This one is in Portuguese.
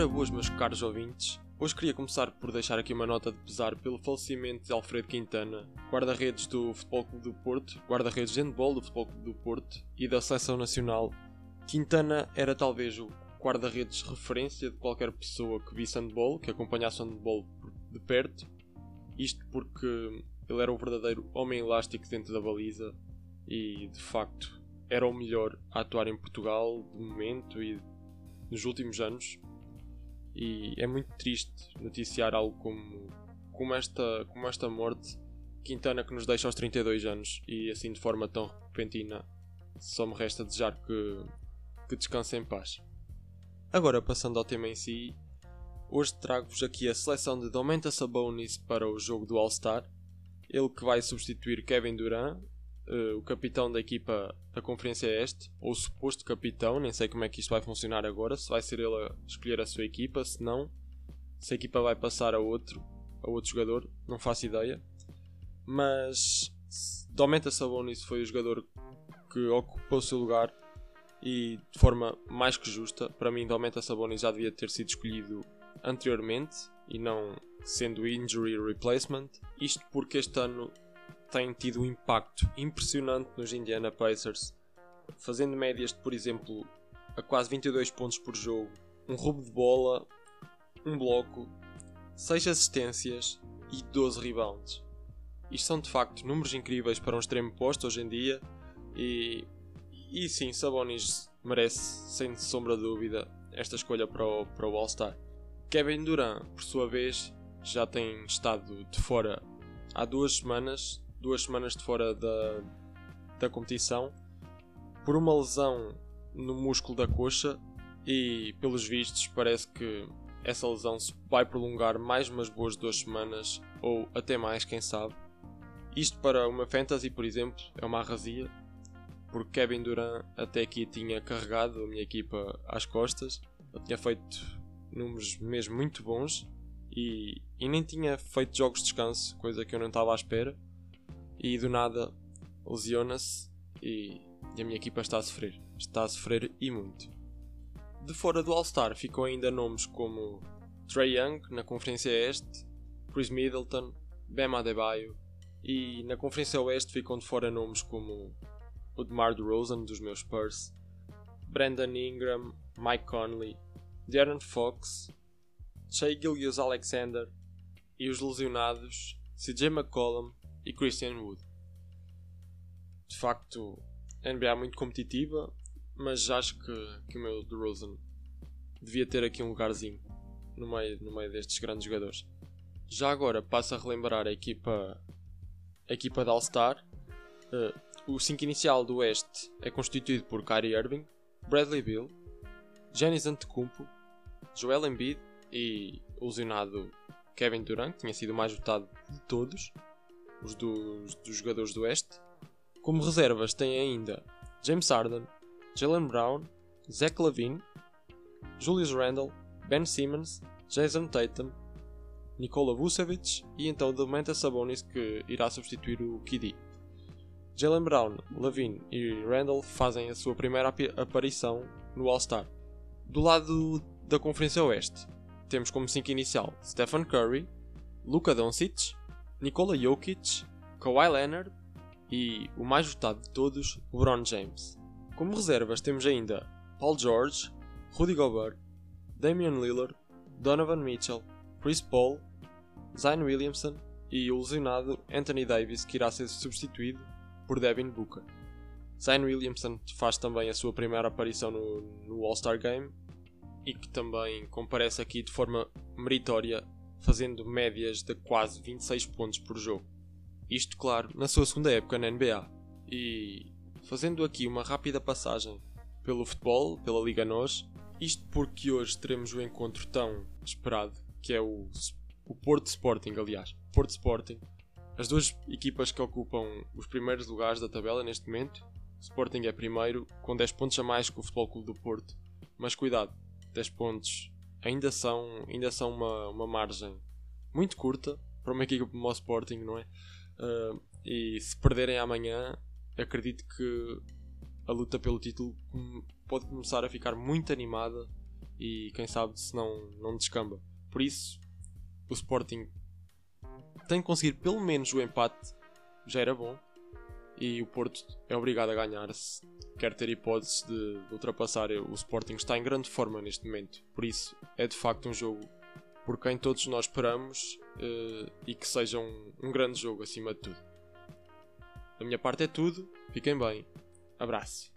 Ora boas meus caros ouvintes, hoje queria começar por deixar aqui uma nota de pesar pelo falecimento de Alfredo Quintana, guarda-redes do Futebol Clube do Porto, guarda-redes de handball do Futebol Clube do Porto e da Seleção Nacional. Quintana era talvez o guarda-redes referência de qualquer pessoa que visse handball, que acompanhasse handball de perto, isto porque ele era o verdadeiro homem elástico dentro da baliza e de facto era o melhor a atuar em Portugal de momento e nos últimos anos. E é muito triste noticiar algo como, como, esta, como esta morte. Quintana que nos deixa aos 32 anos e assim de forma tão repentina. Só me resta desejar que, que descanse em paz. Agora passando ao tema em si, hoje trago-vos aqui a seleção de Domantas Sabonis para o jogo do All-Star. Ele que vai substituir Kevin Durant, uh, o capitão da equipa da Conferência Este, ou o suposto capitão, nem sei como é que isto vai funcionar agora, se vai ser ele a escolher a sua equipa, se não, se a equipa vai passar a outro, a outro jogador, não faço ideia. Mas Domantas Sabonis foi o jogador que ocupou o seu lugar e de forma mais que justa. Para mim, Domantas Sabonis já devia ter sido escolhido anteriormente e não sendo injury replacement. Isto porque este ano tem tido um impacto impressionante nos Indiana Pacers, fazendo médias de, por exemplo, a quase 22 pontos por jogo, um roubo de bola, um bloco, 6 assistências e 12 rebounds. Isto são de facto números incríveis para um extremo posto hoje em dia e, e sim, Sabonis merece, sem sombra de dúvida, esta escolha para o, para o All-Star. Kevin Durant, por sua vez, já tem estado de fora há duas semanas duas semanas de fora da, da competição por uma lesão no músculo da coxa e pelos vistos parece que essa lesão se vai prolongar mais umas boas duas semanas ou até mais, quem sabe. Isto para uma fantasy, por exemplo, é uma arrasia, porque Kevin Durant até aqui tinha carregado a minha equipa às costas, ele tinha feito números mesmo muito bons e, e nem tinha feito jogos de descanso, coisa que eu não estava à espera e do nada lesiona-se e, a minha equipa está a sofrer. Está a sofrer e muito. De fora do All-Star ficam ainda nomes como Trey Young na Conferência Este, Chris Middleton, Bam Adebayo e na Conferência Oeste ficam de fora nomes como o DeMar DeRozan dos meus Spurs, Brandon Ingram, Mike Conley, Darren Fox, Shea Gilgius Alexander e os lesionados CJ McCollum e Christian Wood. De facto, a NBA é muito competitiva, mas acho que, que o meu DeRozan devia ter aqui um lugarzinho no meio, no meio destes grandes jogadores. Já agora passo a relembrar a equipa, a equipa da All-Star. Uh, o 5 inicial do Oeste é constituído por Kyrie Irving, Bradley Bill, Giannis Antetokounmpo, Joel Embiid e o lesionado Kevin Durant, tinha sido o mais votado de todos os dos, dos jogadores do Oeste. Como reservas tem ainda James Harden, Jalen Brown, Zach Lavine, Julius Randle, Ben Simmons, Jason Tatum, Nikola Vucevic e então Domantas Sabonis que irá substituir o KD. Jalen Brown, Lavine e Randall fazem a sua primeira aparição no All-Star. Do lado da Conferência Oeste, temos como 5 inicial Stephen Curry, Luka Doncic, Nikola Jokic, Kawhi Leonard e, o mais votado de todos, LeBron James. Como reservas temos ainda Paul George, Rudy Gobert, Damian Lillard, Donovan Mitchell, Chris Paul, Zion Williamson e o lesionado Anthony Davis que irá ser substituído por Devin Booker. Zion Williamson faz também a sua primeira aparição no, no All-Star Game e que também comparece aqui de forma meritória fazendo médias de quase 26 pontos por jogo. Isto, claro, na sua segunda época na NBA. E fazendo aqui uma rápida passagem pelo futebol, pela Liga NOS, isto porque hoje teremos o encontro tão esperado, que é o, o Porto Sporting, aliás. Porto Sporting. As duas equipas que ocupam os primeiros lugares da tabela neste momento. O Sporting é primeiro, com 10 pontos a mais que o Futebol Clube do Porto. Mas cuidado, 10 pontos ainda são, ainda são uma, uma margem muito curta para uma equipa como o Sporting, não é? Uh, e se perderem amanhã, acredito que a luta pelo título pode começar a ficar muito animada e quem sabe se não, não descamba. Por isso, o Sporting tem que conseguir pelo menos o empate, já era bom, e o Porto é obrigado a ganhar se quer ter hipóteses de, ultrapassar. O Sporting está em grande forma neste momento, por isso é de facto um jogo por quem todos nós esperamos uh, e que seja um, um grande jogo acima de tudo. Da minha parte é tudo, fiquem bem, abraço.